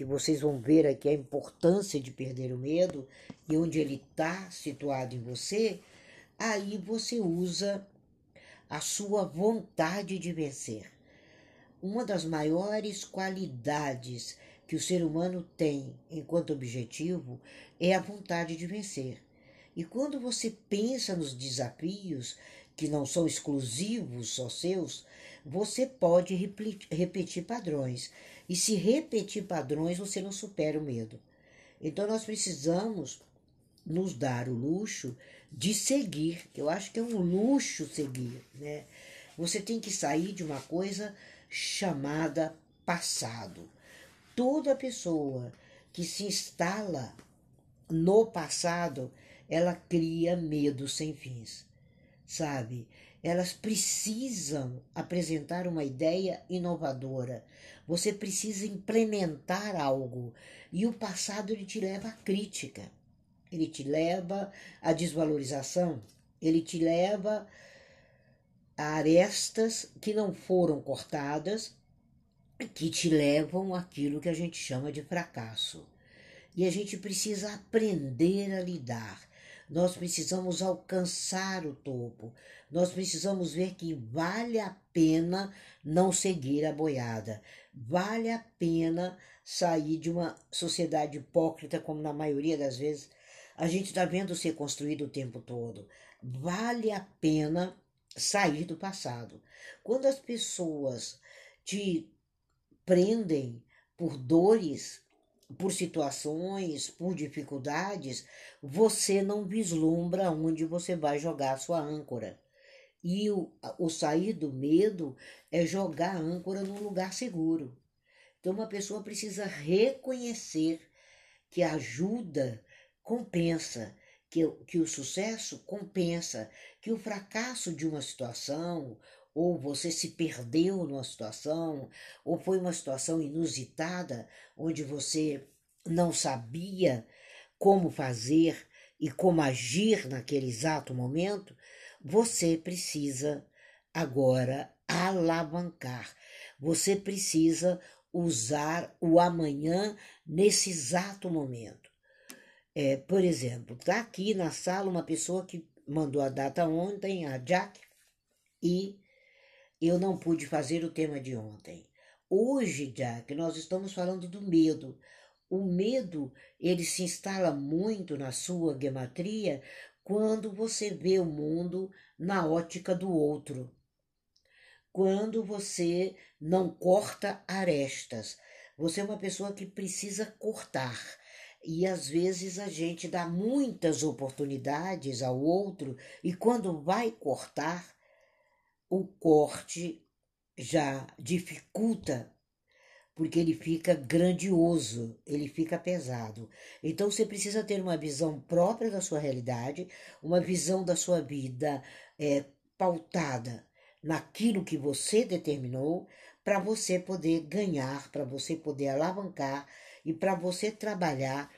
que vocês vão ver aqui a importância de perder o medo e onde ele está situado em você, aí você usa a sua vontade de vencer. Uma das maiores qualidades que o ser humano tem enquanto objetivo é a vontade de vencer. E quando você pensa nos desafios que não são exclusivos só seus, você pode repetir padrões. E se repetir padrões, você não supera o medo. Então nós precisamos nos dar o luxo de seguir. Eu acho que é um luxo seguir, né? Você tem que sair de uma coisa chamada passado. Toda pessoa que se instala no passado, ela cria medo sem fins, sabe? Elas precisam apresentar uma ideia inovadora. Você precisa implementar algo. E o passado ele te leva à crítica. Ele te leva à desvalorização. Ele te leva a arestas que não foram cortadas, que te levam àquilo que a gente chama de fracasso. E a gente precisa aprender a lidar. Nós precisamos alcançar o topo. Nós precisamos ver que vale a pena não seguir a boiada. Vale a pena sair de uma sociedade hipócrita, como na maioria das vezes a gente está vendo ser construído o tempo todo. Vale a pena sair do passado. Quando as pessoas te prendem por dores, por situações, por dificuldades, você não vislumbra onde você vai jogar a sua âncora. E o, o sair do medo é jogar a âncora num lugar seguro. Então, uma pessoa precisa reconhecer que a ajuda compensa, que, que o sucesso compensa, que o fracasso de uma situação, ou você se perdeu numa situação, ou foi uma situação inusitada, onde você não sabia como fazer e como agir naquele exato momento, você precisa agora alavancar. Você precisa usar o amanhã nesse exato momento. É, por exemplo, está aqui na sala uma pessoa que mandou a data ontem, a Jack, e eu não pude fazer o tema de ontem. Hoje, Jack, nós estamos falando do medo. O medo, ele se instala muito na sua gematria quando você vê o mundo na ótica do outro. Quando você não corta arestas. Você é uma pessoa que precisa cortar e às vezes a gente dá muitas oportunidades ao outro e quando vai cortar, o corte já dificulta, porque ele fica grandioso, ele fica pesado. Então você precisa ter uma visão própria da sua realidade, uma visão da sua vida é, pautada naquilo que você determinou, para você poder ganhar, para você poder alavancar e para você trabalhar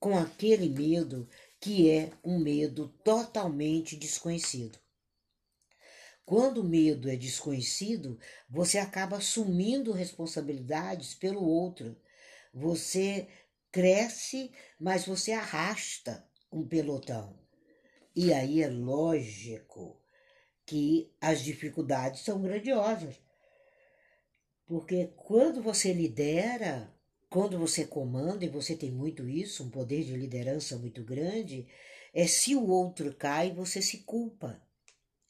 com aquele medo que é um medo totalmente desconhecido. Quando o medo é desconhecido, você acaba assumindo responsabilidades pelo outro. Você cresce, mas você arrasta um pelotão. E aí é lógico que as dificuldades são grandiosas. Porque quando você lidera, quando você comanda, e você tem muito isso, um poder de liderança muito grande, é se o outro cai, você se culpa.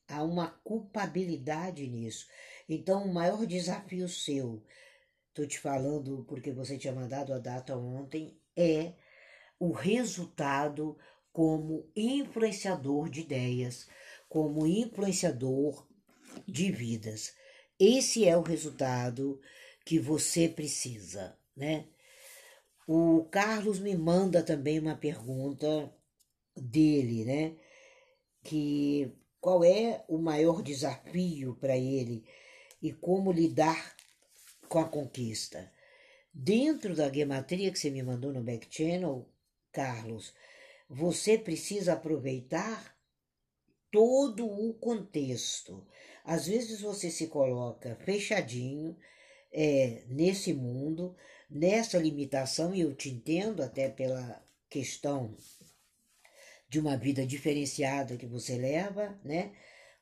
Há uma culpabilidade nisso. Então, o maior desafio seu, estou te falando porque você tinha mandado a data ontem, é o resultado como influenciador de ideias, como influenciador de vidas. Esse é o resultado que você precisa né? O Carlos me manda também uma pergunta dele, né? Que qual é o maior desafio para ele e como lidar com a conquista. Dentro da gematria que você me mandou no back channel, Carlos, você precisa aproveitar todo o contexto. Às vezes você se coloca fechadinho é, nesse mundo, nessa limitação, e eu te entendo até pela questão de uma vida diferenciada que você leva, né?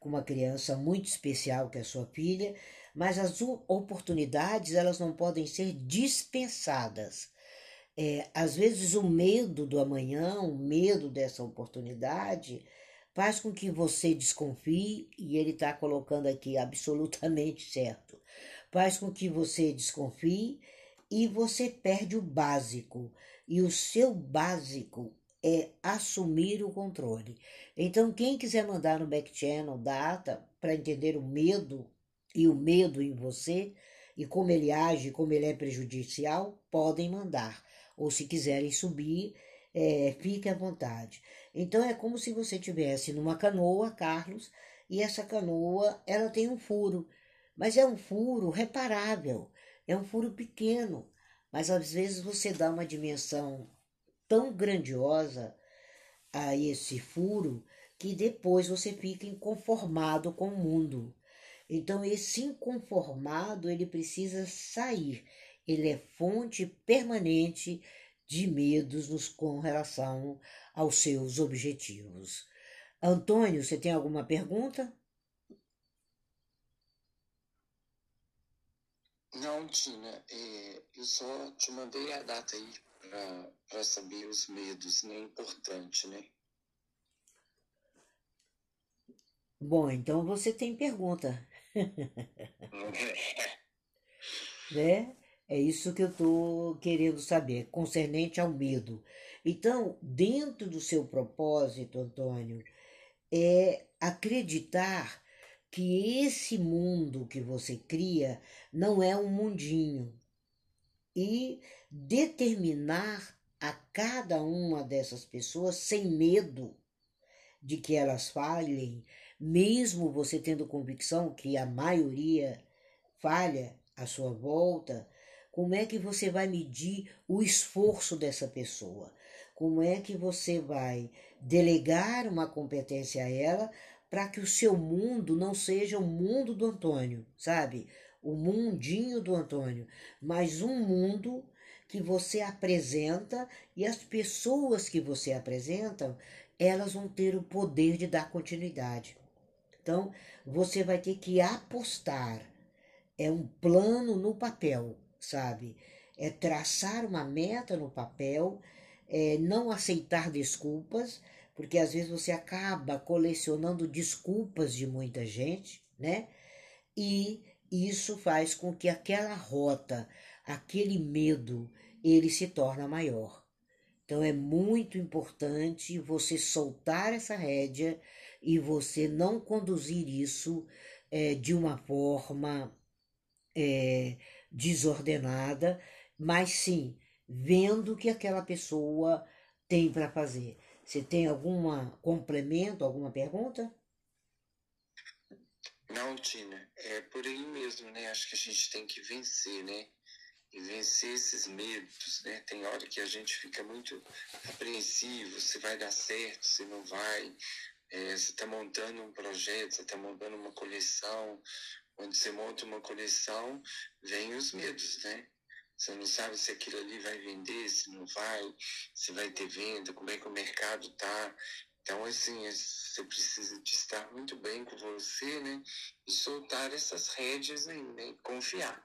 Com uma criança muito especial que é a sua filha, mas as oportunidades elas não podem ser dispensadas. É, às vezes o medo do amanhã, o medo dessa oportunidade, faz com que você desconfie, e ele está colocando aqui absolutamente certo, faz com que você desconfie e você perde o básico. E o seu básico é assumir o controle. Então, quem quiser mandar no back channel data para entender o medo e o medo em você e como ele age, como ele é prejudicial, podem mandar. Ou se quiserem subir, é, fique à vontade. Então é como se você tivesse numa canoa, Carlos, e essa canoa ela tem um furo, mas é um furo reparável, é um furo pequeno, mas às vezes você dá uma dimensão tão grandiosa a esse furo que depois você fica inconformado com o mundo. Então esse inconformado ele precisa sair. Ele é fonte permanente de medos nos, com relação aos seus objetivos. Antônio, você tem alguma pergunta? Não, Tina, é, eu só te mandei a data aí para saber os medos, né? Importante, né? Bom, então você tem pergunta. né? É isso que eu estou querendo saber, concernente ao medo. Então, dentro do seu propósito, Antônio, é acreditar que esse mundo que você cria não é um mundinho e determinar a cada uma dessas pessoas sem medo de que elas falhem, mesmo você tendo convicção que a maioria falha à sua volta, como é que você vai medir o esforço dessa pessoa? Como é que você vai delegar uma competência a ela para que o seu mundo não seja o mundo do Antônio, sabe? O mundinho do Antônio, mas um mundo que você apresenta e as pessoas que você apresenta, elas vão ter o poder de dar continuidade. Então, você vai ter que apostar. É um plano no papel, sabe? É traçar uma meta no papel, é não aceitar desculpas, porque às vezes você acaba colecionando desculpas de muita gente, né? E isso faz com que aquela rota, aquele medo, ele se torna maior. Então é muito importante você soltar essa rédea e você não conduzir isso é, de uma forma é, desordenada, mas sim vendo o que aquela pessoa tem para fazer. Você tem algum complemento, alguma pergunta? Não, Tina, é por aí mesmo, né? Acho que a gente tem que vencer, né? E vencer esses medos, né? Tem hora que a gente fica muito apreensivo, se vai dar certo, se não vai. É, você está montando um projeto, você está montando uma coleção. Quando você monta uma coleção, vem os medos, né? Você não sabe se aquilo ali vai vender, se não vai, se vai ter venda, como é que o mercado tá. Então, assim, é, você precisa de estar muito bem com você, né? E soltar essas rédeas aí, né? E confiar.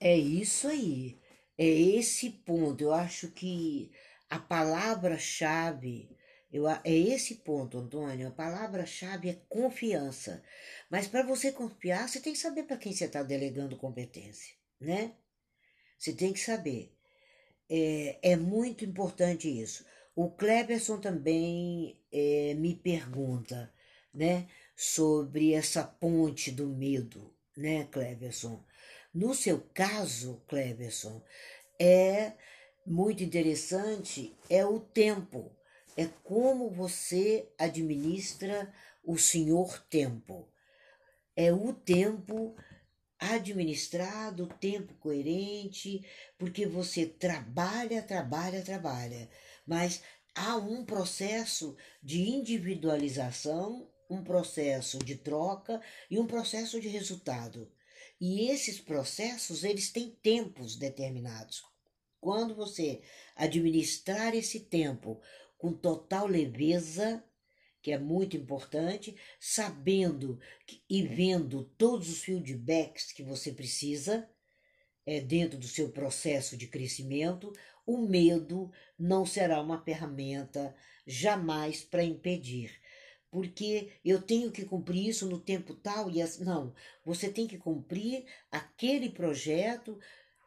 É isso aí. É esse ponto. Eu acho que a palavra-chave eu, é esse ponto, Antônio. A palavra-chave é confiança. Mas para você confiar, você tem que saber para quem você está delegando competência, né? Você tem que saber. É, é muito importante isso. O Cleberson também é, me pergunta, né, sobre essa ponte do medo, né, Cleberson? No seu caso, Cleberson, é muito interessante é o tempo, é como você administra o senhor tempo. É o tempo administrado, tempo coerente, porque você trabalha, trabalha, trabalha, mas há um processo de individualização, um processo de troca e um processo de resultado. E esses processos, eles têm tempos determinados. Quando você administrar esse tempo com total leveza, que é muito importante, sabendo e vendo todos os feedbacks que você precisa é, dentro do seu processo de crescimento, o medo não será uma ferramenta jamais para impedir. Porque eu tenho que cumprir isso no tempo tal e as... não, você tem que cumprir aquele projeto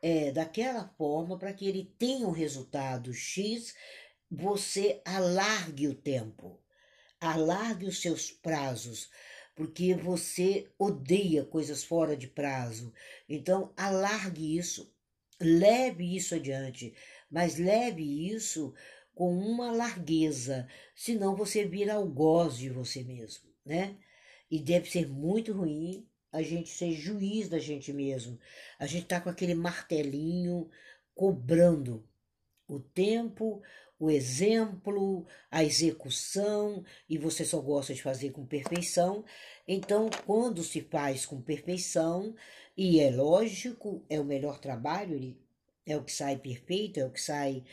é, daquela forma para que ele tenha um resultado X, você alargue o tempo alargue os seus prazos, porque você odeia coisas fora de prazo. Então, alargue isso, leve isso adiante, mas leve isso com uma largueza, senão você vira algoz de você mesmo, né? E deve ser muito ruim a gente ser juiz da gente mesmo. A gente tá com aquele martelinho cobrando o tempo, o exemplo, a execução, e você só gosta de fazer com perfeição. Então, quando se faz com perfeição, e é lógico, é o melhor trabalho, ele é o que sai perfeito, é o que sai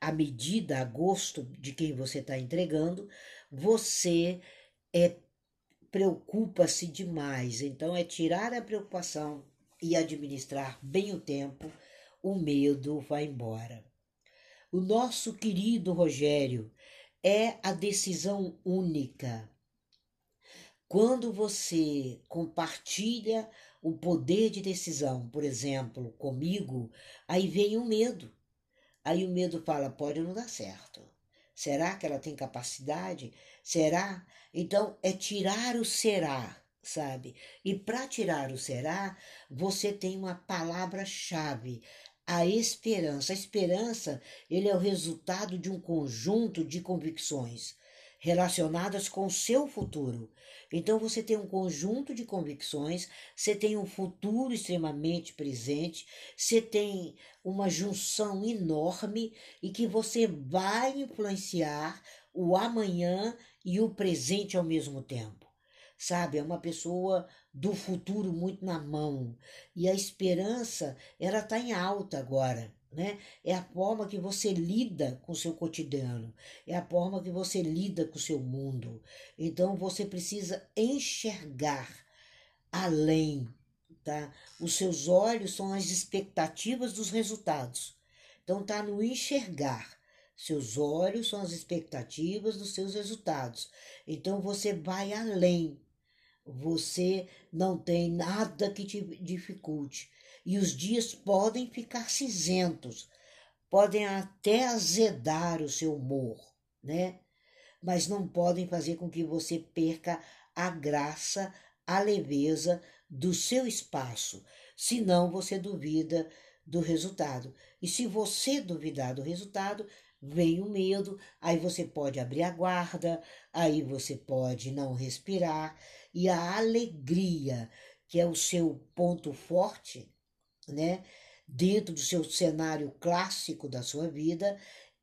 à medida, a gosto de quem você está entregando, você é preocupa-se demais. Então, é tirar a preocupação e administrar bem o tempo, o medo vai embora. O nosso querido Rogério é a decisão única. Quando você compartilha o poder de decisão, por exemplo, comigo, aí vem o medo. Aí o medo fala: pode não dar certo. Será que ela tem capacidade? Será? Então é tirar o será, sabe? E para tirar o será, você tem uma palavra-chave a esperança. A esperança, ele é o resultado de um conjunto de convicções relacionadas com o seu futuro. Então você tem um conjunto de convicções, você tem um futuro extremamente presente, você tem uma junção enorme e que você vai influenciar o amanhã e o presente ao mesmo tempo. Sabe, é uma pessoa do futuro muito na mão. E a esperança, ela está em alta agora. Né? É a forma que você lida com o seu cotidiano, é a forma que você lida com o seu mundo. Então você precisa enxergar além, tá? Os seus olhos são as expectativas dos resultados. Então tá no enxergar. Seus olhos são as expectativas dos seus resultados. Então você vai além você não tem nada que te dificulte. E os dias podem ficar cinzentos, podem até azedar o seu humor, né? Mas não podem fazer com que você perca a graça, a leveza do seu espaço, senão você duvida do resultado. E se você duvidar do resultado, vem o medo, aí você pode abrir a guarda, aí você pode não respirar, e a alegria, que é o seu ponto forte, né, dentro do seu cenário clássico da sua vida,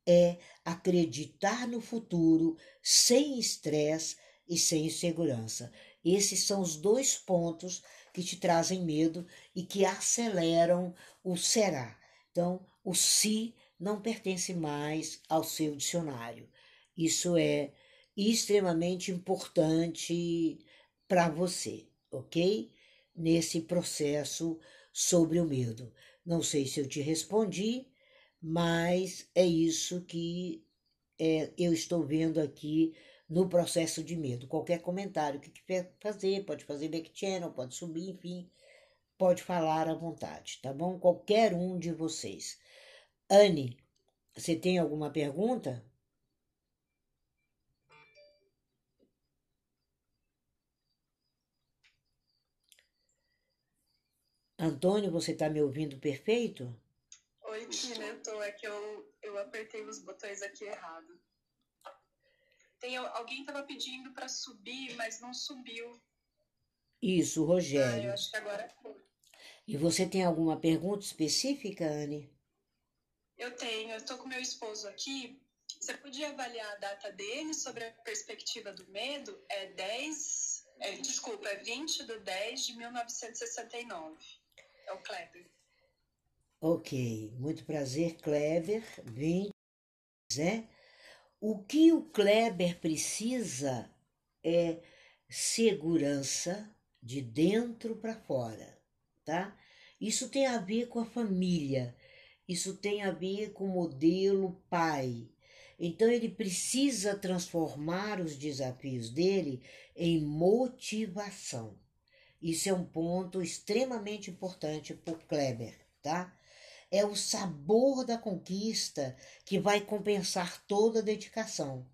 é acreditar no futuro sem estresse e sem insegurança. Esses são os dois pontos que te trazem medo e que aceleram o será. Então, o se não pertence mais ao seu dicionário. Isso é extremamente importante para você, ok? Nesse processo sobre o medo. Não sei se eu te respondi, mas é isso que é, eu estou vendo aqui no processo de medo. Qualquer comentário que quiser fazer, pode fazer back channel, pode subir, enfim, pode falar à vontade, tá bom? Qualquer um de vocês. Anne, você tem alguma pergunta? Antônio, você está me ouvindo perfeito? Oi, Tina, eu tô. É que eu, eu apertei os botões aqui errado. Tem, alguém estava pedindo para subir, mas não subiu. Isso, Rogério. Ah, eu acho que agora foi. E você tem alguma pergunta específica, Anne? Eu tenho. Eu estou com meu esposo aqui. Você podia avaliar a data dele sobre a perspectiva do medo? É 10. É, desculpa, é 20 de 10 de 1969. É o Kleber. Ok, muito prazer, Kleber. Vim, né? O que o Kleber precisa é segurança de dentro para fora, tá? Isso tem a ver com a família, isso tem a ver com o modelo pai. Então ele precisa transformar os desafios dele em motivação. Isso é um ponto extremamente importante para o Kleber, tá? É o sabor da conquista que vai compensar toda a dedicação,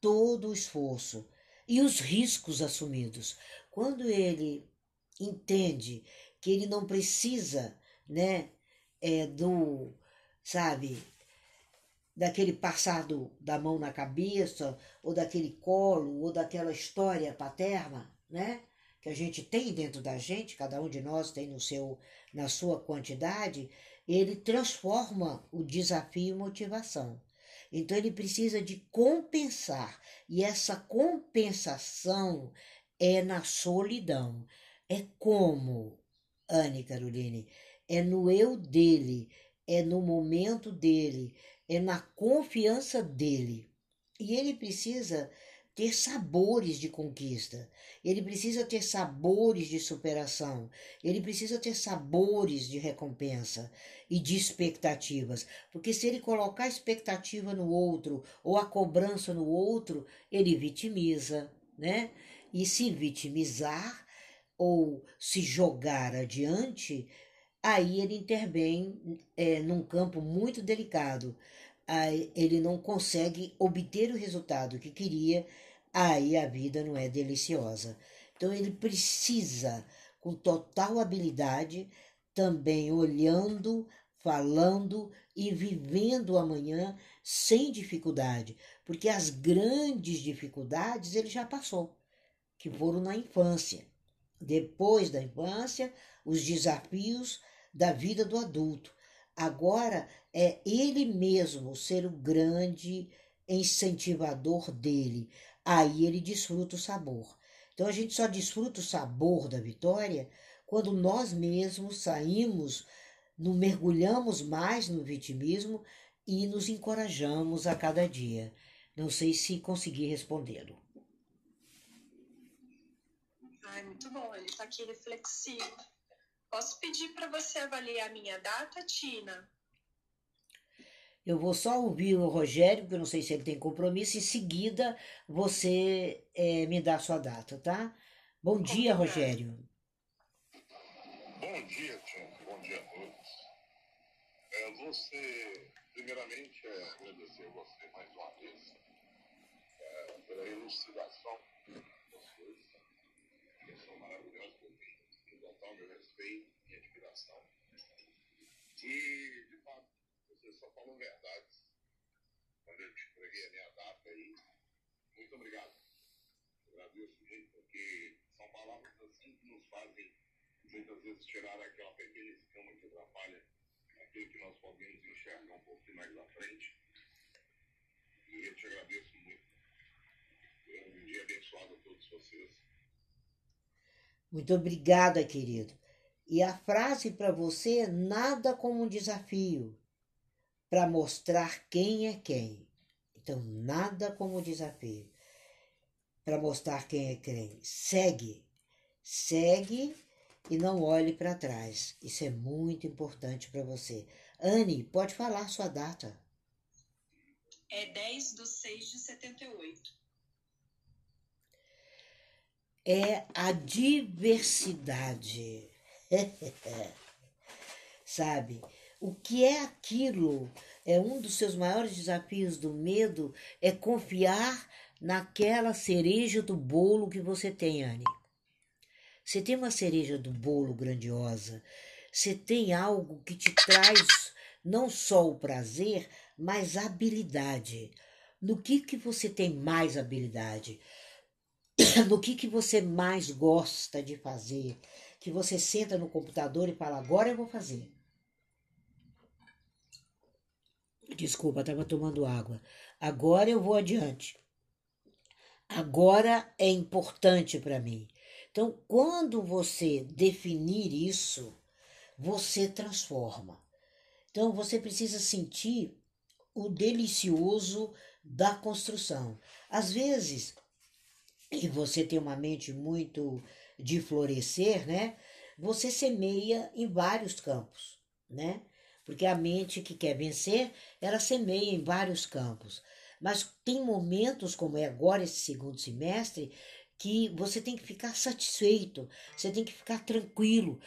todo o esforço e os riscos assumidos. Quando ele entende que ele não precisa, né, é, do, sabe, daquele passado da mão na cabeça, ou daquele colo, ou daquela história paterna, né? Que a gente tem dentro da gente, cada um de nós tem no seu, na sua quantidade, ele transforma o desafio em motivação. Então ele precisa de compensar, e essa compensação é na solidão. É como, Anne Caroline, é no eu dele, é no momento dele, é na confiança dele. E ele precisa ter sabores de conquista, ele precisa ter sabores de superação, ele precisa ter sabores de recompensa e de expectativas, porque se ele colocar a expectativa no outro ou a cobrança no outro, ele vitimiza, né? E se vitimizar ou se jogar adiante, aí ele intervém é, num campo muito delicado. Aí ele não consegue obter o resultado que queria, aí a vida não é deliciosa. Então ele precisa, com total habilidade, também olhando, falando e vivendo amanhã sem dificuldade, porque as grandes dificuldades ele já passou, que foram na infância. Depois da infância, os desafios da vida do adulto. Agora é ele mesmo ser o grande incentivador dele. Aí ele desfruta o sabor. Então a gente só desfruta o sabor da vitória quando nós mesmos saímos, nos mergulhamos mais no vitimismo e nos encorajamos a cada dia. Não sei se consegui respondê-lo. Ai, muito bom, ele está aqui reflexivo. Posso pedir para você avaliar a minha data, Tina? Eu vou só ouvir o Rogério, porque eu não sei se ele tem compromisso. Em seguida, você é, me dá a sua data, tá? Bom dia, Rogério. Bom dia, Tina. Bom dia a todos. É, você, primeiramente, é, agradecer a você mais uma vez é, pela elucidação das coisas, que são maravilhosas total meu respeito e admiração. E, falou verdades quando eu te entreguei a minha data aí. Muito obrigado. Agradeço muito, porque são palavras assim que nos fazem muitas vezes tirar aquela pequena escama que atrapalha aquilo que nós podemos enxergar um pouquinho mais à frente. E eu te agradeço muito. Um dia abençoado a todos vocês. Muito obrigada, querido. E a frase para você nada como um desafio para mostrar quem é quem. Então, nada como desafio para mostrar quem é quem. Segue, segue e não olhe para trás. Isso é muito importante para você. Anne, pode falar sua data. É 10 de 6 de 78 é a diversidade. Sabe? O que é aquilo? É um dos seus maiores desafios do medo é confiar naquela cereja do bolo que você tem, Anne. Você tem uma cereja do bolo grandiosa. Você tem algo que te traz não só o prazer, mas habilidade. No que que você tem mais habilidade? no que, que você mais gosta de fazer, que você senta no computador e fala, agora eu vou fazer. Desculpa, estava tomando água. Agora eu vou adiante. Agora é importante para mim. Então, quando você definir isso, você transforma. Então você precisa sentir o delicioso da construção. Às vezes, e você tem uma mente muito de florescer, né? Você semeia em vários campos, né? Porque a mente que quer vencer, ela semeia em vários campos. Mas tem momentos, como é agora esse segundo semestre, que você tem que ficar satisfeito, você tem que ficar tranquilo,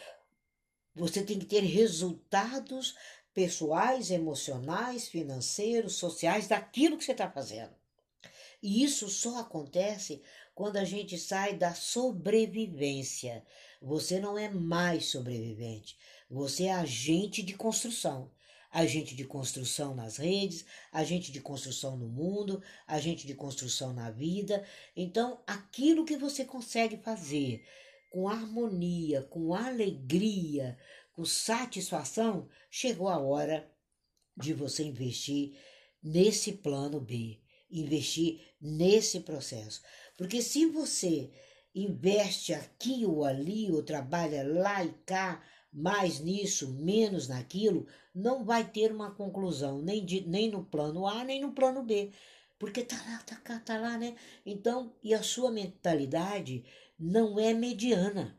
você tem que ter resultados pessoais, emocionais, financeiros, sociais daquilo que você está fazendo. E isso só acontece quando a gente sai da sobrevivência. Você não é mais sobrevivente, você é agente de construção. Agente de construção nas redes, agente de construção no mundo, agente de construção na vida. Então, aquilo que você consegue fazer com harmonia, com alegria, com satisfação, chegou a hora de você investir nesse plano B, investir nesse processo. Porque se você investe aqui ou ali, ou trabalha lá e cá, mais nisso, menos naquilo, não vai ter uma conclusão, nem, de, nem no plano A, nem no plano B. Porque tá lá, tá cá, tá lá, né? Então, e a sua mentalidade não é mediana.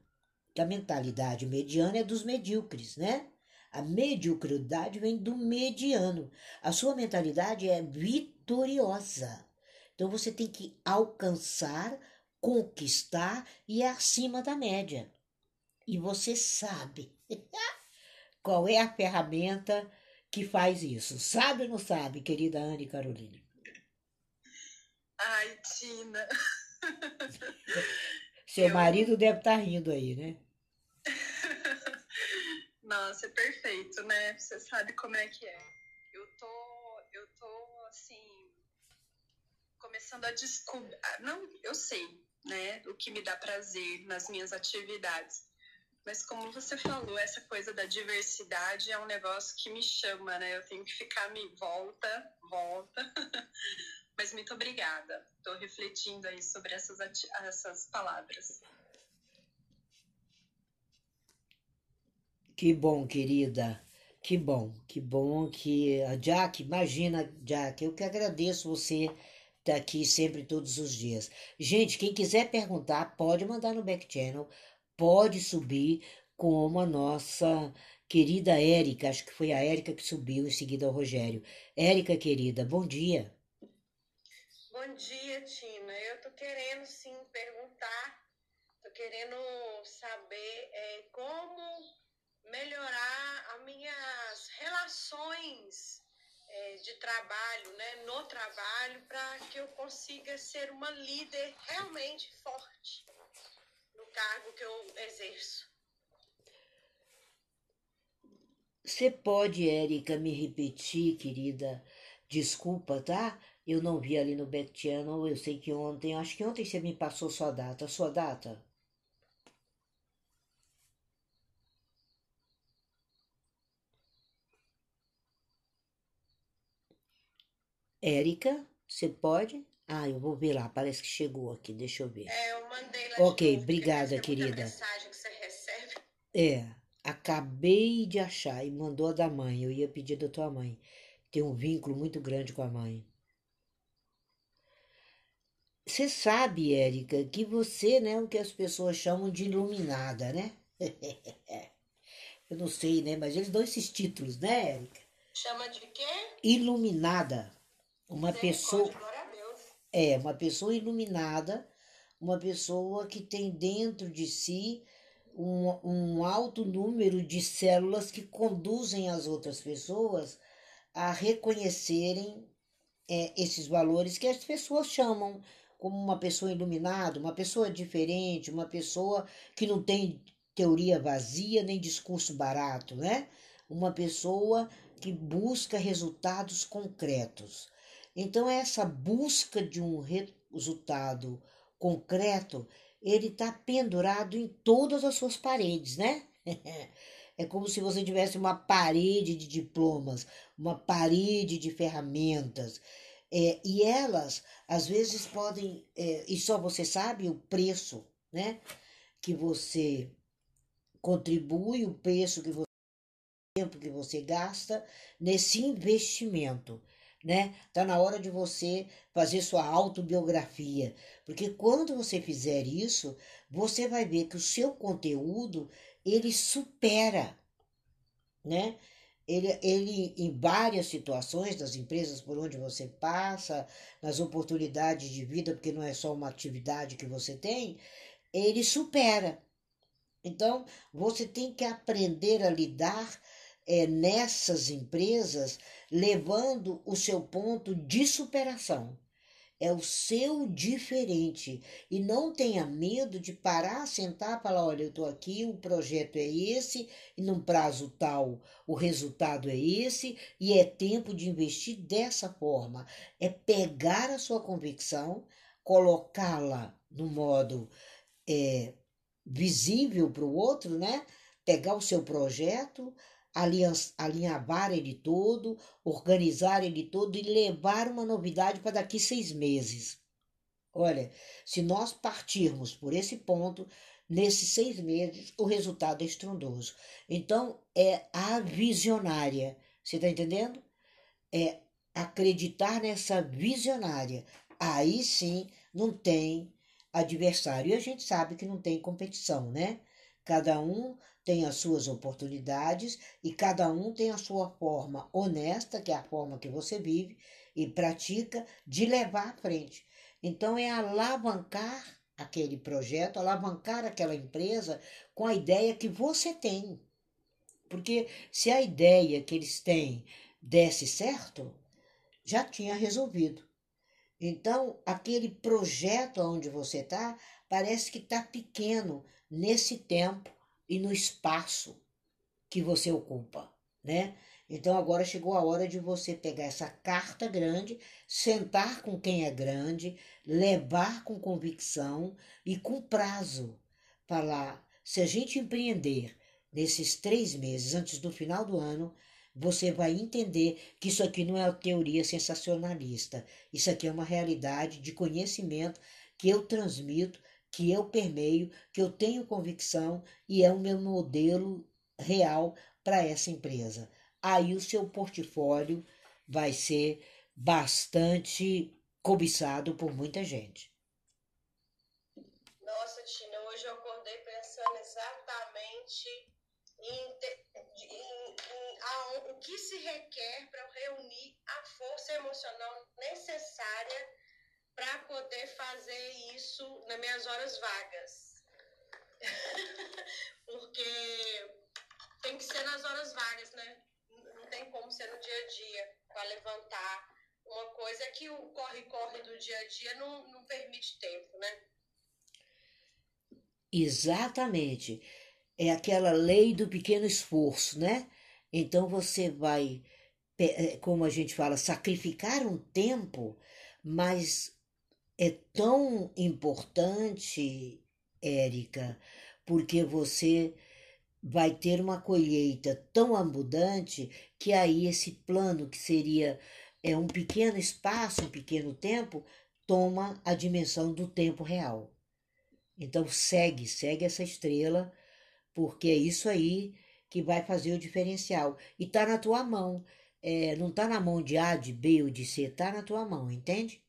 Que a mentalidade mediana é dos medíocres, né? A mediocridade vem do mediano. A sua mentalidade é vitoriosa. Então você tem que alcançar, conquistar e é acima da média. E você sabe qual é a ferramenta que faz isso. Sabe ou não sabe, querida Anne Carolina? Ai, Tina. Seu eu... marido deve estar tá rindo aí, né? Nossa, é perfeito, né? Você sabe como é que é. Eu tô, eu tô assim, começando a descobrir. Ah, não, eu sei, né? O que me dá prazer nas minhas atividades. Mas como você falou, essa coisa da diversidade é um negócio que me chama, né? Eu tenho que ficar me volta, volta. Mas muito obrigada. Estou refletindo aí sobre essas, essas palavras. Que bom, querida. Que bom, que bom que a Jack, imagina, Jack, eu que agradeço você estar tá aqui sempre todos os dias. Gente, quem quiser perguntar, pode mandar no back channel, pode subir como a nossa querida Érica, acho que foi a Érica que subiu em seguida ao Rogério. Érica, querida, bom dia. Bom dia, Tina. Eu tô querendo sim perguntar, tô querendo saber é, como melhorar as minhas relações é, de trabalho, né, no trabalho, para que eu consiga ser uma líder realmente forte cargo que eu exerço. Você pode, Érica, me repetir, querida? Desculpa, tá? Eu não vi ali no back channel, eu sei que ontem, acho que ontem você me passou sua data. Sua data? Érica, você pode? Ah, eu vou ver lá, parece que chegou aqui, deixa eu ver. É, eu mandei lá Ok, novo, obrigada, querida. mensagem que você recebe. É, acabei de achar e mandou a da mãe, eu ia pedir da tua mãe. Tem um vínculo muito grande com a mãe. Você sabe, Érica, que você, né, o que as pessoas chamam de iluminada, né? Eu não sei, né, mas eles dão esses títulos, né, Érica? Chama de quê? Iluminada. Uma pessoa. É, uma pessoa iluminada, uma pessoa que tem dentro de si um, um alto número de células que conduzem as outras pessoas a reconhecerem é, esses valores que as pessoas chamam como uma pessoa iluminada, uma pessoa diferente, uma pessoa que não tem teoria vazia nem discurso barato, né? Uma pessoa que busca resultados concretos. Então, essa busca de um resultado concreto, ele está pendurado em todas as suas paredes, né? É como se você tivesse uma parede de diplomas, uma parede de ferramentas. É, e elas, às vezes, podem, é, e só você sabe o preço, né? Que você contribui, o preço que você tempo que você gasta nesse investimento, né? Tá na hora de você fazer sua autobiografia, porque quando você fizer isso, você vai ver que o seu conteúdo ele supera, né? Ele, ele, em várias situações das empresas por onde você passa, nas oportunidades de vida, porque não é só uma atividade que você tem, ele supera. Então, você tem que aprender a lidar é, nessas empresas, levando o seu ponto de superação é o seu diferente. E não tenha medo de parar, sentar falar: olha, eu estou aqui, o projeto é esse, e num prazo tal o resultado é esse, e é tempo de investir dessa forma. É pegar a sua convicção, colocá-la no modo é, visível para o outro, né? Pegar o seu projeto, alinhavar ele todo, organizar ele todo e levar uma novidade para daqui seis meses. Olha, se nós partirmos por esse ponto, nesses seis meses, o resultado é estrondoso. Então, é a visionária. Você está entendendo? É acreditar nessa visionária. Aí sim não tem adversário. E a gente sabe que não tem competição, né? Cada um tem as suas oportunidades e cada um tem a sua forma honesta, que é a forma que você vive e pratica, de levar à frente. Então, é alavancar aquele projeto, alavancar aquela empresa com a ideia que você tem. Porque se a ideia que eles têm desse certo, já tinha resolvido. Então, aquele projeto onde você está parece que está pequeno nesse tempo e no espaço que você ocupa, né? Então agora chegou a hora de você pegar essa carta grande, sentar com quem é grande, levar com convicção e com prazo. Falar, se a gente empreender nesses três meses antes do final do ano, você vai entender que isso aqui não é teoria sensacionalista. Isso aqui é uma realidade de conhecimento que eu transmito que eu permeio, que eu tenho convicção e é o meu modelo real para essa empresa. Aí o seu portfólio vai ser bastante cobiçado por muita gente. Nossa, Tina, hoje eu acordei pensando exatamente em, em, em a, o que se requer para reunir a força emocional necessária para poder fazer isso nas minhas horas vagas. Porque tem que ser nas horas vagas, né? Não tem como ser no dia a dia para levantar uma coisa que o corre-corre do dia a dia não, não permite tempo, né? Exatamente. É aquela lei do pequeno esforço, né? Então você vai, é, como a gente fala, sacrificar um tempo, mas é tão importante, Érica, porque você vai ter uma colheita tão abundante que aí esse plano que seria é um pequeno espaço, um pequeno tempo, toma a dimensão do tempo real. Então segue, segue essa estrela, porque é isso aí que vai fazer o diferencial. E tá na tua mão. É, não tá na mão de A, de B ou de C, tá na tua mão, entende?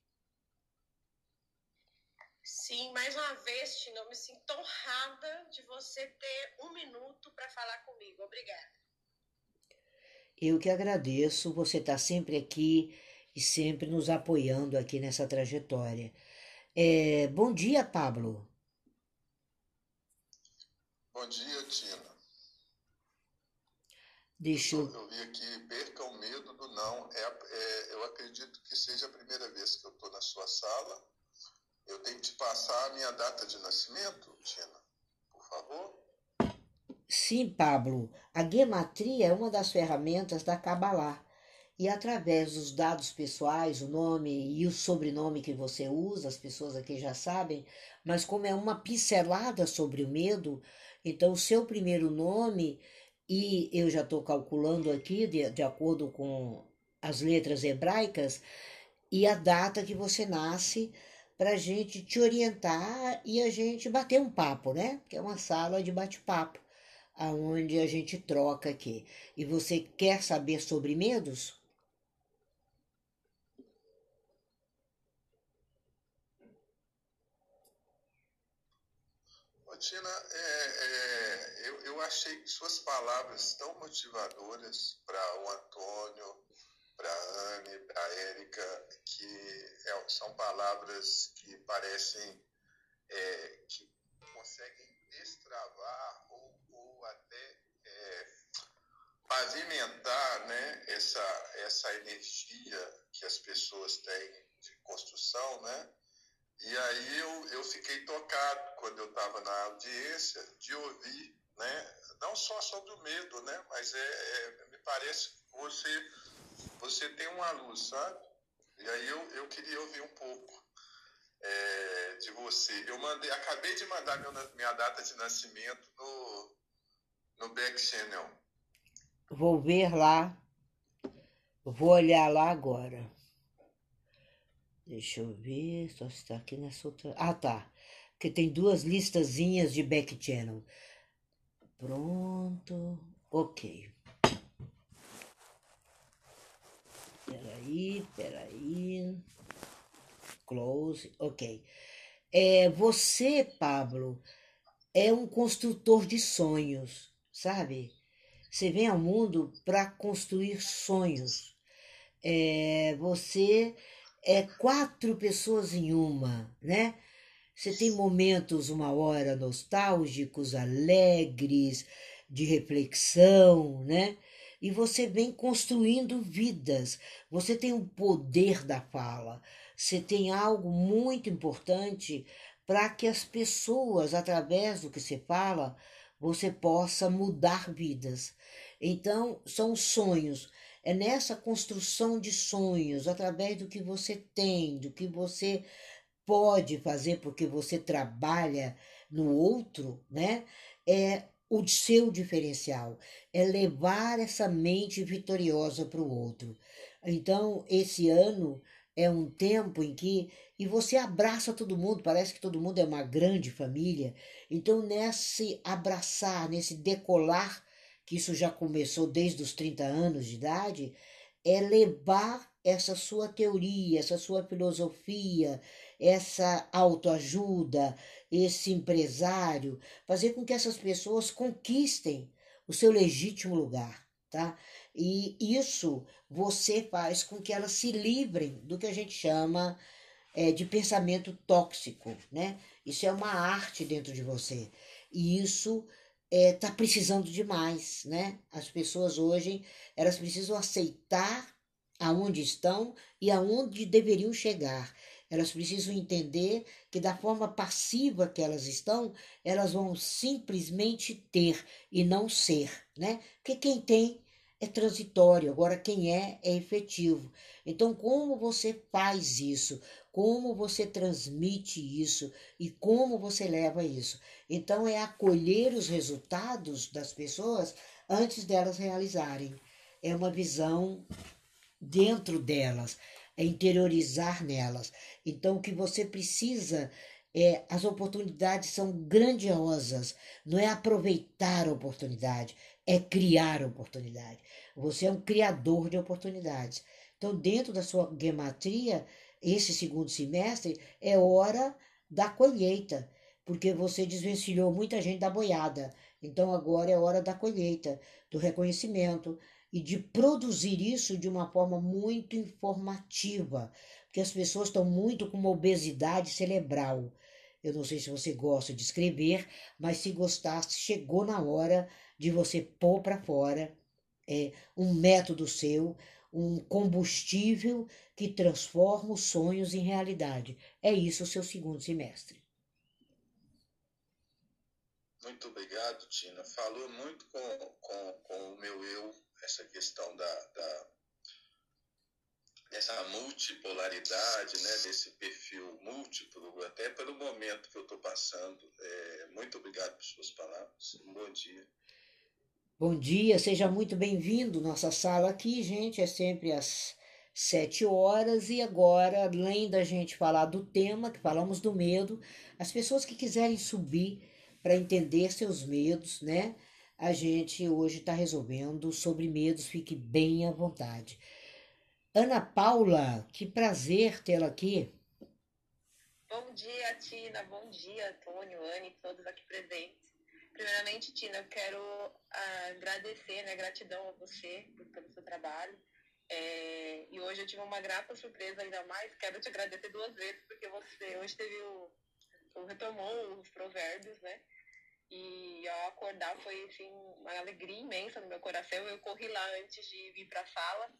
Sim, mais uma vez, Tina, eu me sinto honrada de você ter um minuto para falar comigo. Obrigada. Eu que agradeço, você está sempre aqui e sempre nos apoiando aqui nessa trajetória. É, bom dia, Pablo. Bom dia, Tina. Deixa eu... eu vi aqui, perca o medo do não. É, é, eu acredito que seja a primeira vez que eu estou na sua sala eu tenho que te passar a minha data de nascimento, Tina, por favor? Sim, Pablo. A gematria é uma das ferramentas da Kabbalah. E através dos dados pessoais, o nome e o sobrenome que você usa, as pessoas aqui já sabem, mas como é uma pincelada sobre o medo, então o seu primeiro nome, e eu já estou calculando aqui, de, de acordo com as letras hebraicas, e a data que você nasce, para a gente te orientar e a gente bater um papo, né? Que é uma sala de bate-papo. aonde a gente troca aqui. E você quer saber sobre medos? Tina, é, é, eu, eu achei suas palavras tão motivadoras para o Antônio, para a Anne, para a Érica, que é, são palavras que parecem é, que conseguem destravar ou, ou até é, pavimentar né, essa, essa energia que as pessoas têm de construção, né? E aí eu, eu fiquei tocado quando eu estava na audiência de ouvir, né? Não só sobre o medo, né? Mas é, é, me parece que você, você tem uma luz, sabe? E aí eu, eu queria ouvir um pouco é, de você. Eu mandei, acabei de mandar meu, minha data de nascimento no, no back channel. Vou ver lá. Vou olhar lá agora. Deixa eu ver, só está aqui nessa outra. Ah, tá. Porque tem duas listazinhas de back channel. Pronto. Ok. Peraí, peraí. Close. Ok. É, você, Pablo, é um construtor de sonhos, sabe? Você vem ao mundo para construir sonhos. É, você é quatro pessoas em uma, né? Você tem momentos, uma hora nostálgicos, alegres, de reflexão, né? E você vem construindo vidas. Você tem o poder da fala. Você tem algo muito importante para que as pessoas, através do que você fala, você possa mudar vidas. Então, são sonhos. É nessa construção de sonhos, através do que você tem, do que você pode fazer porque você trabalha no outro, né? É o seu diferencial, é levar essa mente vitoriosa para o outro. Então, esse ano é um tempo em que e você abraça todo mundo, parece que todo mundo é uma grande família. Então, nesse abraçar, nesse decolar que isso já começou desde os 30 anos de idade, é levar essa sua teoria, essa sua filosofia, essa autoajuda, esse empresário, fazer com que essas pessoas conquistem o seu legítimo lugar, tá? E isso você faz com que elas se livrem do que a gente chama é, de pensamento tóxico, né? Isso é uma arte dentro de você. E isso está é, precisando demais, né? As pessoas hoje, elas precisam aceitar aonde estão e aonde deveriam chegar. Elas precisam entender que da forma passiva que elas estão, elas vão simplesmente ter e não ser, né? Porque quem tem é transitório, agora quem é é efetivo. Então, como você faz isso? Como você transmite isso e como você leva isso? Então, é acolher os resultados das pessoas antes delas realizarem. É uma visão dentro delas, é interiorizar nelas. Então, o que você precisa é, as oportunidades são grandiosas, não é aproveitar a oportunidade, é criar oportunidade. Você é um criador de oportunidades. Então, dentro da sua gematria, esse segundo semestre é hora da colheita, porque você desvencilhou muita gente da boiada. Então, agora é hora da colheita, do reconhecimento e de produzir isso de uma forma muito informativa, porque as pessoas estão muito com uma obesidade cerebral. Eu não sei se você gosta de escrever, mas se gostasse, chegou na hora de você pôr para fora é, um método seu, um combustível que transforma os sonhos em realidade. É isso o seu segundo semestre. Muito obrigado, Tina. Falou muito com, com, com o meu eu, essa questão da, da dessa multipolaridade, né, desse perfil múltiplo, até pelo momento que eu estou passando. É, muito obrigado por suas palavras. Um bom dia. Bom dia, seja muito bem-vindo. Nossa sala aqui, gente, é sempre às sete horas. E agora, além da gente falar do tema, que falamos do medo, as pessoas que quiserem subir para entender seus medos, né? a gente hoje está resolvendo sobre medos, fique bem à vontade. Ana Paula, que prazer tê-la aqui. Bom dia, Tina. Bom dia, Antônio, Anne, todos aqui presentes. Primeiramente, Tina, eu quero ah, agradecer, né, gratidão a você pelo seu trabalho. É, e hoje eu tive uma grata surpresa ainda mais. Quero te agradecer duas vezes, porque você hoje teve o, o retomou os provérbios, né? E ao acordar foi assim, uma alegria imensa no meu coração. Eu corri lá antes de vir para a sala.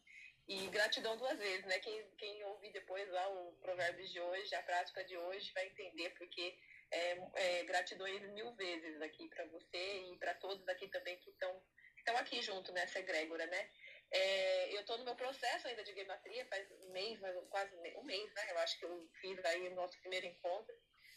E gratidão duas vezes, né? Quem, quem ouvir depois lá o provérbios de hoje, a prática de hoje, vai entender, porque é, é, gratidões mil vezes aqui para você e para todos aqui também que estão estão aqui junto nessa egrégora, né? É, eu estou no meu processo ainda de gematria, faz um mês, quase um mês, né? Eu acho que eu fiz aí o nosso primeiro encontro.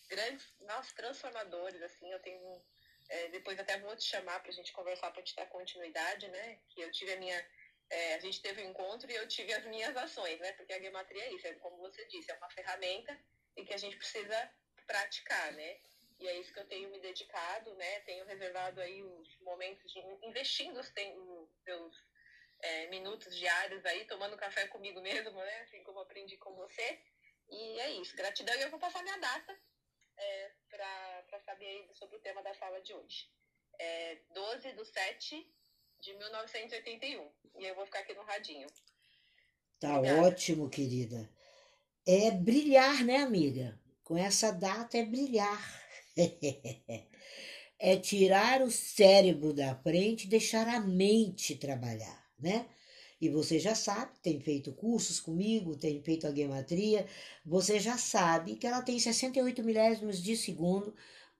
Grandes, nossos transformadores, assim, eu tenho. É, depois até vou te chamar para a gente conversar, para te dar continuidade, né? Que eu tive a minha. É, a gente teve um encontro e eu tive as minhas ações, né? Porque a gematria é isso, é como você disse, é uma ferramenta e que a gente precisa praticar, né? E é isso que eu tenho me dedicado, né? Tenho reservado aí os momentos de investindo os, meus é, minutos diários aí, tomando café comigo mesmo, né? Assim como aprendi com você. E é isso. Gratidão. E eu vou passar minha data é, para saber sobre o tema da sala de hoje. É 12 de 7 de 1981. E eu vou ficar aqui no radinho. Tá Obrigada. ótimo, querida. É brilhar, né, amiga? Com essa data é brilhar. é tirar o cérebro da frente e deixar a mente trabalhar, né? E você já sabe, tem feito cursos comigo, tem feito a gematria, você já sabe que ela tem 68 milésimos de segundo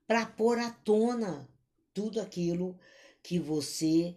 para pôr à tona tudo aquilo que você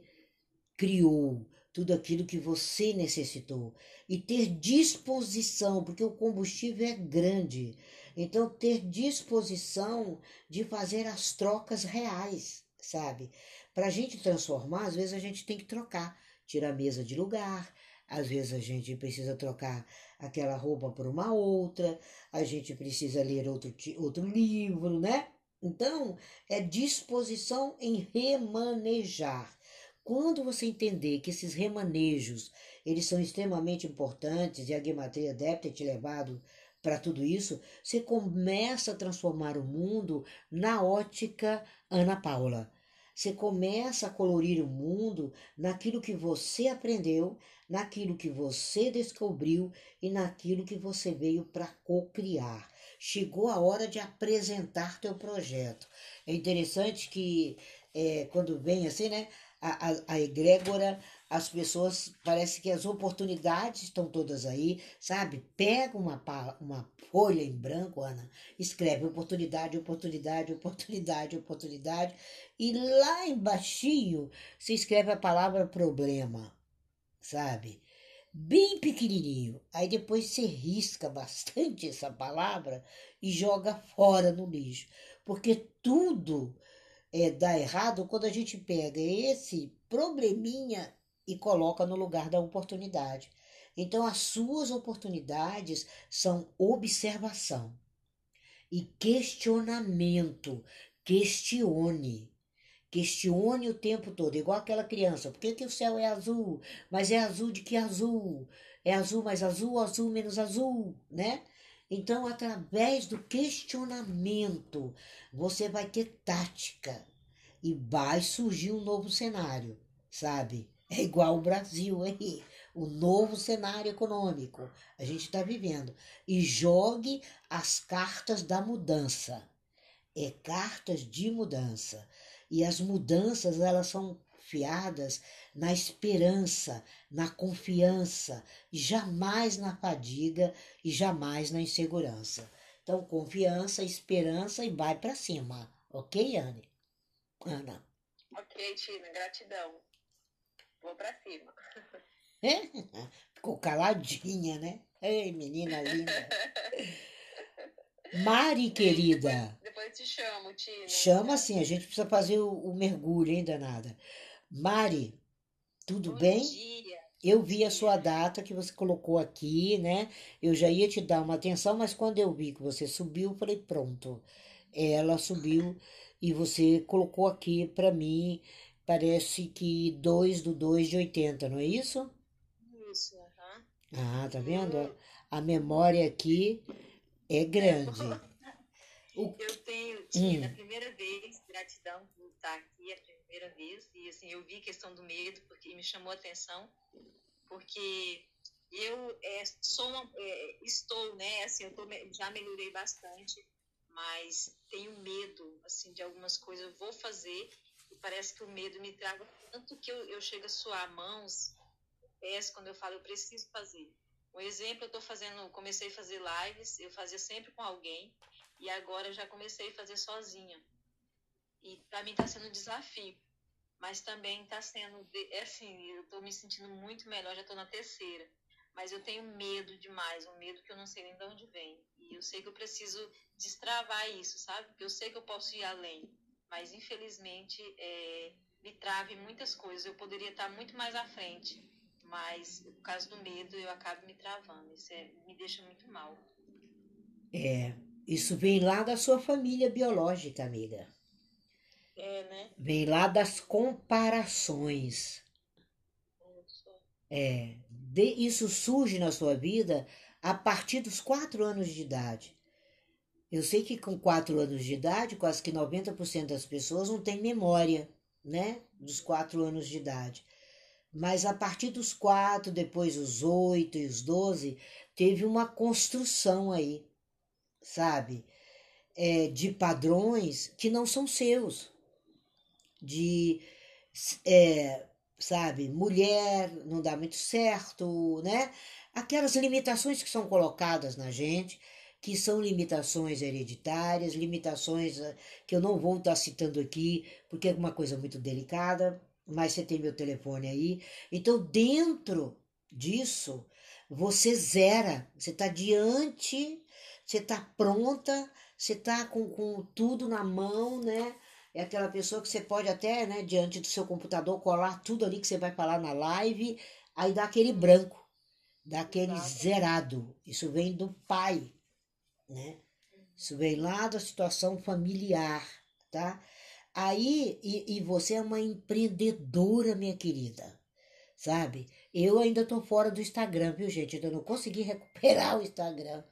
criou, tudo aquilo que você necessitou. E ter disposição, porque o combustível é grande. Então, ter disposição de fazer as trocas reais, sabe? Para a gente transformar, às vezes a gente tem que trocar, tirar a mesa de lugar, às vezes a gente precisa trocar aquela roupa por uma outra, a gente precisa ler outro, outro livro, né? Então, é disposição em remanejar. Quando você entender que esses remanejos, eles são extremamente importantes e a gematria deve ter te levado para tudo isso, você começa a transformar o mundo na ótica Ana Paula. Você começa a colorir o mundo naquilo que você aprendeu, naquilo que você descobriu e naquilo que você veio para co-criar. Chegou a hora de apresentar teu projeto. É interessante que é, quando vem assim, né, a, a, a egrégora as pessoas, parece que as oportunidades estão todas aí, sabe? Pega uma, uma folha em branco, Ana, escreve oportunidade, oportunidade, oportunidade, oportunidade, e lá embaixo você escreve a palavra problema, sabe? Bem pequenininho. Aí depois você risca bastante essa palavra e joga fora no lixo. Porque tudo é, dá errado quando a gente pega esse probleminha e coloca no lugar da oportunidade. Então, as suas oportunidades são observação e questionamento. Questione. Questione o tempo todo, igual aquela criança. Por que, que o céu é azul? Mas é azul de que azul? É azul mais azul, azul menos azul, né? Então, através do questionamento, você vai ter tática e vai surgir um novo cenário, sabe? É igual o Brasil aí, o novo cenário econômico a gente está vivendo. E jogue as cartas da mudança. É cartas de mudança. E as mudanças, elas são fiadas na esperança, na confiança, jamais na fadiga e jamais na insegurança. Então, confiança, esperança e vai para cima. Ok, Anne? Ana? Ok, Tina, gratidão. Vou pra cima. Ficou caladinha, né? Ei, menina linda. Mari, querida. Depois, depois te chamo, Tina. Chama sim, a gente precisa fazer o, o mergulho, hein, danada. Mari, tudo Bom bem? Dia. Eu vi a sua data que você colocou aqui, né? Eu já ia te dar uma atenção, mas quando eu vi que você subiu, falei, pronto. Ela subiu e você colocou aqui para mim parece que 2 do 2 de 80, não é isso? Isso, aham. Ah, tá vendo? A memória aqui é grande. O- Eu tenho, tinha Hum. na primeira vez, gratidão por estar aqui a primeira vez, e assim, eu vi a questão do medo, porque me chamou a atenção, porque eu é, sou uma, é, estou, né, assim, eu tô, já melhorei bastante, mas tenho medo, assim, de algumas coisas, eu vou fazer, parece que o medo me trava tanto que eu, eu chego a suar mãos, pés, quando eu falo, eu preciso fazer. Um exemplo, eu tô fazendo, comecei a fazer lives, eu fazia sempre com alguém, e agora eu já comecei a fazer sozinha. E para mim está sendo um desafio. Mas também está sendo, é assim, eu estou me sentindo muito melhor, já estou na terceira. Mas eu tenho medo demais, um medo que eu não sei nem de onde vem. E eu sei que eu preciso destravar isso, sabe? Porque eu sei que eu posso ir além. Mas infelizmente é, me trava em muitas coisas. Eu poderia estar muito mais à frente. Mas por causa do medo eu acabo me travando. Isso é- me deixa muito mal. É, isso vem lá da sua família biológica, amiga. É, né? Vem lá das comparações. É, de- isso surge na sua vida a partir dos quatro anos de idade. Eu sei que com quatro anos de idade, quase que 90% das pessoas não têm memória, né? Dos quatro anos de idade. Mas a partir dos quatro, depois os oito e os doze, teve uma construção aí, sabe? É, de padrões que não são seus. De, é, sabe, mulher não dá muito certo, né? Aquelas limitações que são colocadas na gente, que são limitações hereditárias, limitações eh, que eu não vou estar citando aqui, porque é uma coisa muito delicada, mas você tem meu telefone aí. Então, dentro disso, você zera, você está diante, você está pronta, você está com, com tudo na mão, né? É aquela pessoa que você pode até, né, diante do seu computador, colar tudo ali que você vai falar na live, aí dá aquele branco, dá aquele Exato. zerado. Isso vem do pai, né? Isso vem lá da situação familiar, tá? Aí, e, e você é uma empreendedora, minha querida, sabe? Eu ainda tô fora do Instagram, viu, gente? Ainda não consegui recuperar o Instagram,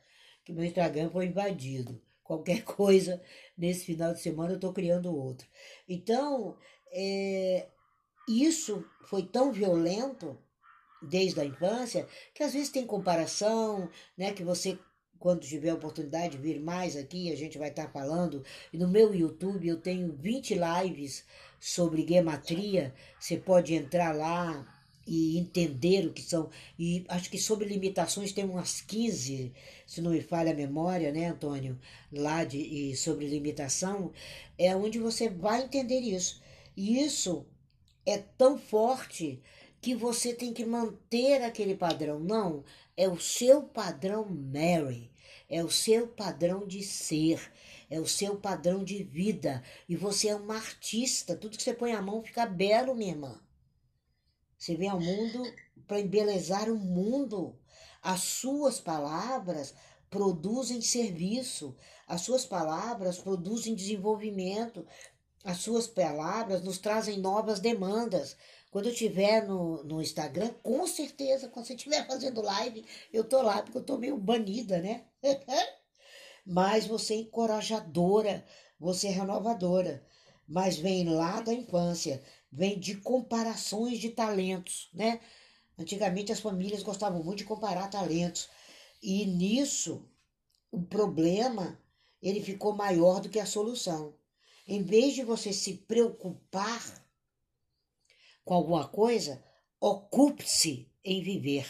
que meu Instagram foi invadido. Qualquer coisa nesse final de semana eu tô criando outro. Então, é, isso foi tão violento desde a infância que às vezes tem comparação, né? Que você quando tiver oportunidade de vir mais aqui, a gente vai estar falando. E no meu YouTube eu tenho 20 lives sobre gematria. Você pode entrar lá e entender o que são. E acho que sobre limitações tem umas 15, se não me falha a memória, né, Antônio? Lá de, e sobre limitação, é onde você vai entender isso. E isso é tão forte que você tem que manter aquele padrão. Não, é o seu padrão Mary, é o seu padrão de ser, é o seu padrão de vida. E você é uma artista, tudo que você põe a mão fica belo, minha irmã. Você vem ao mundo para embelezar o mundo. As suas palavras produzem serviço, as suas palavras produzem desenvolvimento, as suas palavras nos trazem novas demandas. Quando eu estiver no, no Instagram, com certeza, quando você estiver fazendo live, eu tô lá, porque eu tô meio banida, né? Mas você é encorajadora, você é renovadora. Mas vem lá da infância, vem de comparações de talentos, né? Antigamente as famílias gostavam muito de comparar talentos. E nisso, o problema, ele ficou maior do que a solução. Em vez de você se preocupar com alguma coisa, ocupe-se em viver.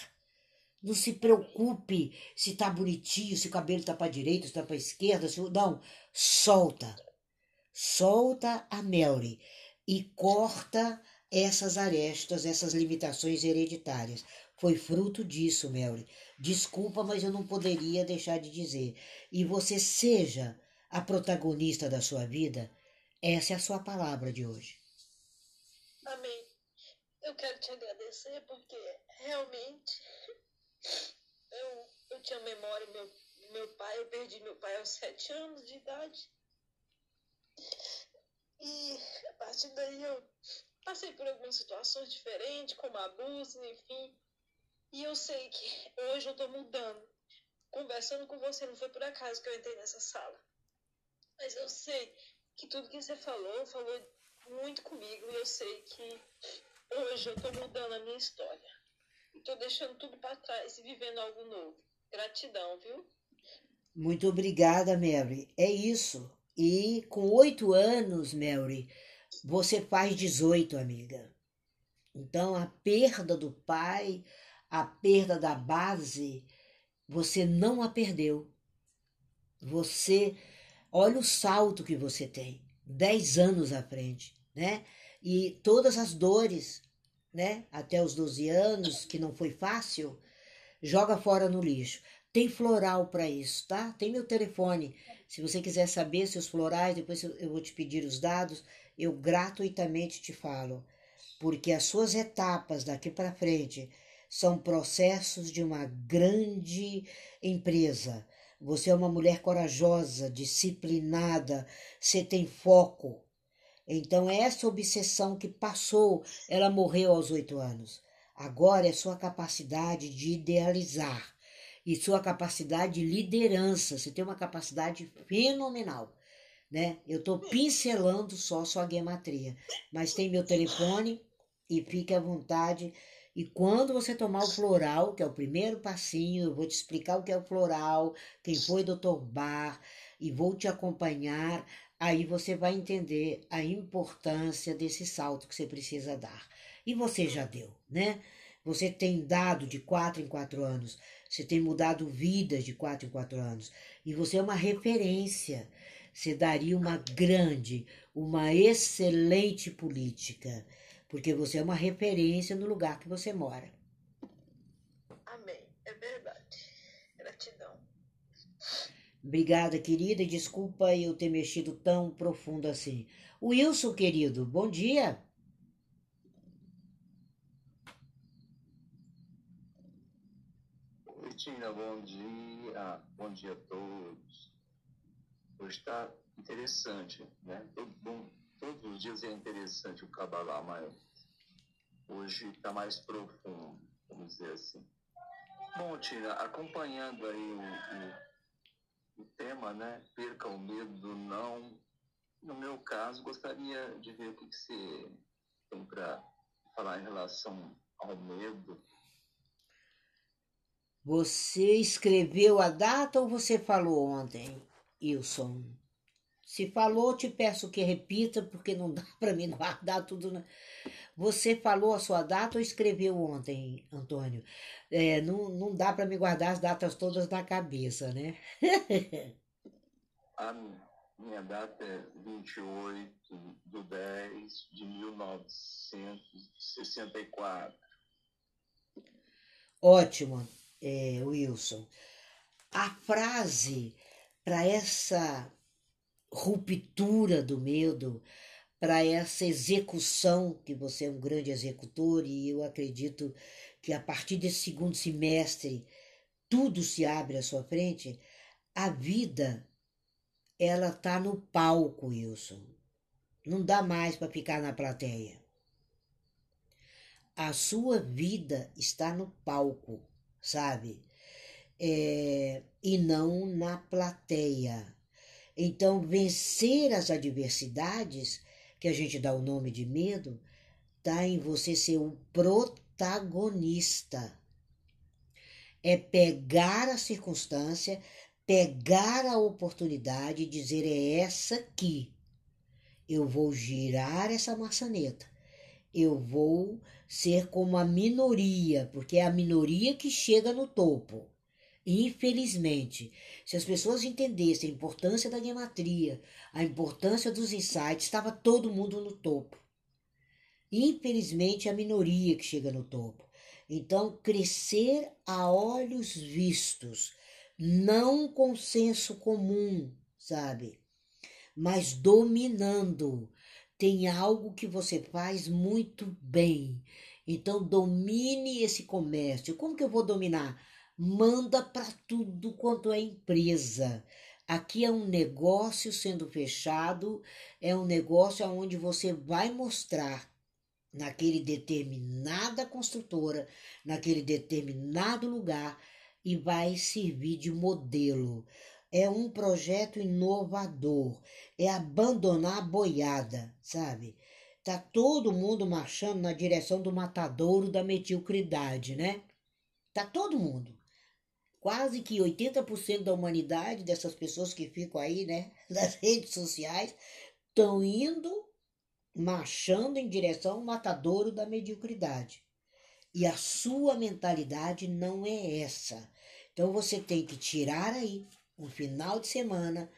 Não se preocupe se tá bonitinho, se o cabelo tá para direita, se tá para esquerda, se não, solta. Solta a Melry e corta essas arestas, essas limitações hereditárias. Foi fruto disso, Melry. Desculpa, mas eu não poderia deixar de dizer. E você seja a protagonista da sua vida. Essa é a sua palavra de hoje. Amém. Eu quero te agradecer porque realmente eu, eu tinha memória meu, meu pai, eu perdi meu pai aos sete anos de idade. E a partir daí eu passei por algumas situações diferentes, como abusos, enfim. E eu sei que hoje eu tô mudando. Conversando com você, não foi por acaso que eu entrei nessa sala. Mas eu sei que tudo que você falou, falou muito comigo. E eu sei que hoje eu tô mudando a minha história. E tô deixando tudo para trás e vivendo algo novo. Gratidão, viu? Muito obrigada, Mary. É isso. E com oito anos, Mary, você faz 18, amiga. Então, a perda do pai, a perda da base, você não a perdeu. Você, olha o salto que você tem, 10 anos à frente, né? E todas as dores, né? Até os 12 anos, que não foi fácil, joga fora no lixo. Tem floral para isso, tá? Tem meu telefone. Se você quiser saber seus florais, depois eu vou te pedir os dados, eu gratuitamente te falo. Porque as suas etapas daqui para frente são processos de uma grande empresa. Você é uma mulher corajosa, disciplinada, você tem foco. Então, essa obsessão que passou, ela morreu aos oito anos. Agora é sua capacidade de idealizar e sua capacidade de liderança. Você tem uma capacidade fenomenal. Né? Eu estou pincelando só sua gematria, mas tem meu telefone e fique à vontade e quando você tomar o floral, que é o primeiro passinho, eu vou te explicar o que é o floral, quem foi Dr. Bar, e vou te acompanhar, aí você vai entender a importância desse salto que você precisa dar. E você já deu, né? Você tem dado de quatro em quatro anos, você tem mudado vidas de quatro em quatro anos, e você é uma referência. Você daria uma grande, uma excelente política porque você é uma referência no lugar que você mora. Amém. É verdade. Gratidão. Obrigada, querida, e desculpa eu ter mexido tão profundo assim. Wilson, querido, bom dia. Oi, Tina, bom dia. Bom dia a todos. Hoje está interessante, né? Todo mundo todos os dias é interessante o Kabbalah, mas hoje está mais profundo, vamos dizer assim. Bom, Tina, acompanhando aí o, o, o tema, né? Perca o medo do não. No meu caso, gostaria de ver o que, que você tem para falar em relação ao medo. Você escreveu a data ou você falou ontem, Wilson? Se falou, te peço que repita, porque não dá para mim guardar tudo. Na... Você falou a sua data ou escreveu ontem, Antônio? É, não, não dá para me guardar as datas todas na cabeça, né? a minha data é 28 de 10 de 1964. Ótimo, é, Wilson. A frase para essa ruptura do medo, para essa execução, que você é um grande executor, e eu acredito que a partir desse segundo semestre tudo se abre à sua frente, a vida ela tá no palco, Wilson. Não dá mais para ficar na plateia. A sua vida está no palco, sabe? É, e não na plateia. Então, vencer as adversidades, que a gente dá o nome de medo, está em você ser o protagonista. É pegar a circunstância, pegar a oportunidade e dizer: é essa aqui. Eu vou girar essa maçaneta. Eu vou ser como a minoria, porque é a minoria que chega no topo. Infelizmente, se as pessoas entendessem a importância da gematria, a importância dos insights, estava todo mundo no topo. Infelizmente, é a minoria que chega no topo. Então, crescer a olhos vistos, não com senso comum, sabe? Mas dominando. Tem algo que você faz muito bem. Então, domine esse comércio. Como que eu vou dominar? Manda para tudo quanto é empresa. Aqui é um negócio sendo fechado, é um negócio onde você vai mostrar naquele determinada construtora, naquele determinado lugar e vai servir de modelo. É um projeto inovador, é abandonar a boiada, sabe? Tá todo mundo marchando na direção do matadouro da metilcridade, né? Tá todo mundo. Quase que 80% da humanidade, dessas pessoas que ficam aí, né, nas redes sociais, estão indo marchando em direção ao matadouro da mediocridade. E a sua mentalidade não é essa. Então você tem que tirar aí um final de semana,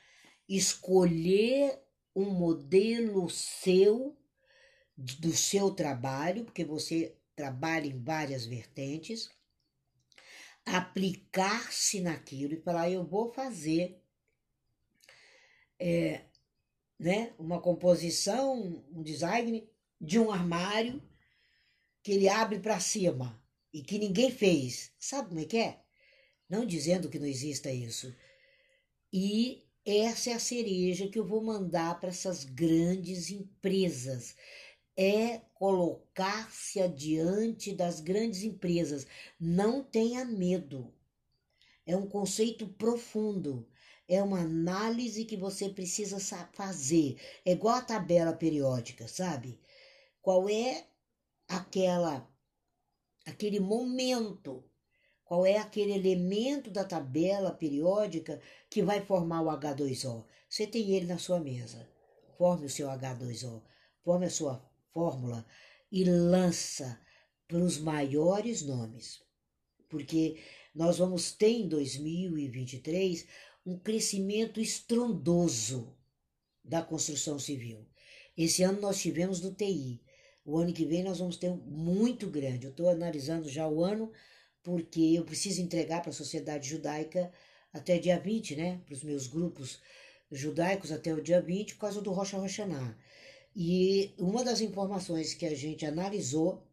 escolher um modelo seu, do seu trabalho, porque você trabalha em várias vertentes, aplicar-se naquilo e falar: eu vou fazer é, né, uma composição, um design de um armário que ele abre para cima e que ninguém fez. Sabe como é que é? Não dizendo que não exista isso. E essa é a cereja que eu vou mandar para essas grandes empresas. É colocar-se adiante das grandes empresas. Não tenha medo. É um conceito profundo é uma análise que você precisa fazer. É igual a tabela periódica, sabe? Qual é aquela aquele momento, qual é aquele elemento da tabela periódica que vai formar o H2O? Você tem ele na sua mesa. Forme o seu H2O, forme a sua fórmula e lança para os maiores nomes. Porque nós vamos ter em 2023 um crescimento estrondoso da construção civil. Esse ano nós tivemos do TI. O ano que vem nós vamos ter um muito grande. Eu estou analisando já o ano, porque eu preciso entregar para a sociedade judaica até dia 20, né? Para os meus grupos judaicos até o dia 20, por causa do Rocha Rochaná. E uma das informações que a gente analisou,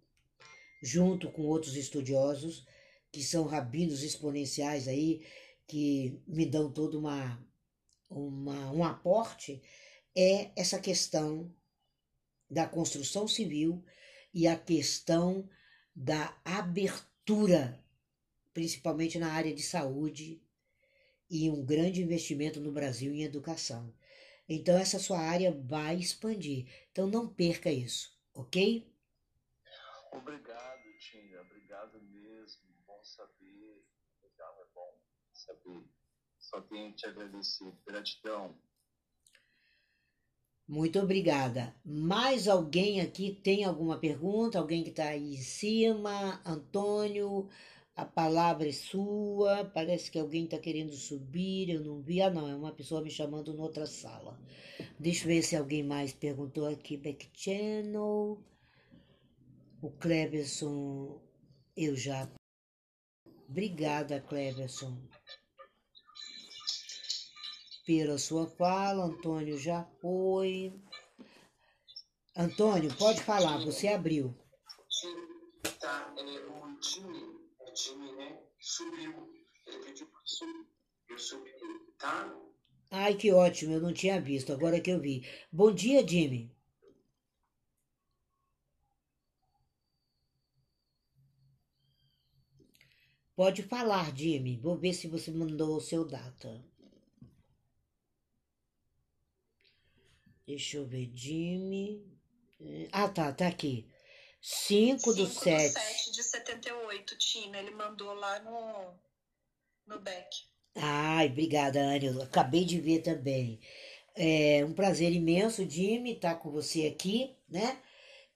junto com outros estudiosos, que são rabinos exponenciais aí, que me dão todo uma, uma, um aporte é essa questão da construção civil e a questão da abertura, principalmente na área de saúde, e um grande investimento no Brasil em educação. Então, essa sua área vai expandir. Então, não perca isso, ok? Obrigado, Tinha. Obrigado mesmo. Bom saber. Legal, é bom saber. Só tenho que te agradecer. Gratidão. Muito obrigada. Mais alguém aqui tem alguma pergunta? Alguém que está aí em cima? Antônio, a palavra é sua. Parece que alguém está querendo subir. Eu não vi. Ah, não, é uma pessoa me chamando noutra sala. Deixa eu ver se alguém mais perguntou aqui. Back channel. O Cleverson, eu já. Obrigada, Cleverson pela sua fala. Antônio já foi. Antônio, pode falar, você abriu. Tá. É, o Jimmy, né? Subiu. Ele pediu para subir. Eu subi, tá? Ai, que ótimo, eu não tinha visto, agora que eu vi. Bom dia, Jimmy. Pode falar, Jimmy. Vou ver se você mandou o seu data. Deixa eu ver, Jimmy. Ah, tá, tá aqui. 5 do 7. 7 de 78, Tina. Ele mandou lá no, no back. Ai, obrigada, Anne. Eu acabei de ver também. É um prazer imenso, Jimmy, estar com você aqui, né?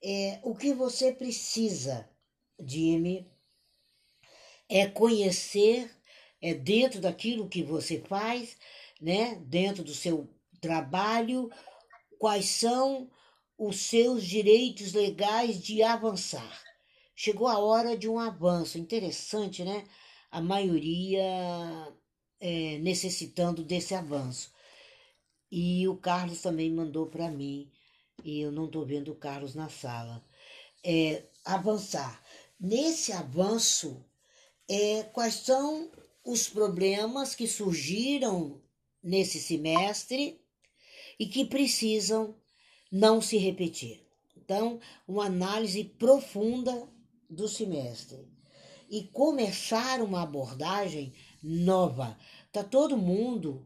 É, o que você precisa, Jimmy, é conhecer é dentro daquilo que você faz, né? Dentro do seu trabalho, quais são os seus direitos legais de avançar. Chegou a hora de um avanço. Interessante, né? A maioria é, necessitando desse avanço. E o Carlos também mandou para mim, e eu não estou vendo o Carlos na sala. É, avançar. Nesse avanço, é, quais são os problemas que surgiram nesse semestre e que precisam não se repetir. então uma análise profunda do semestre e começar uma abordagem nova. Tá todo mundo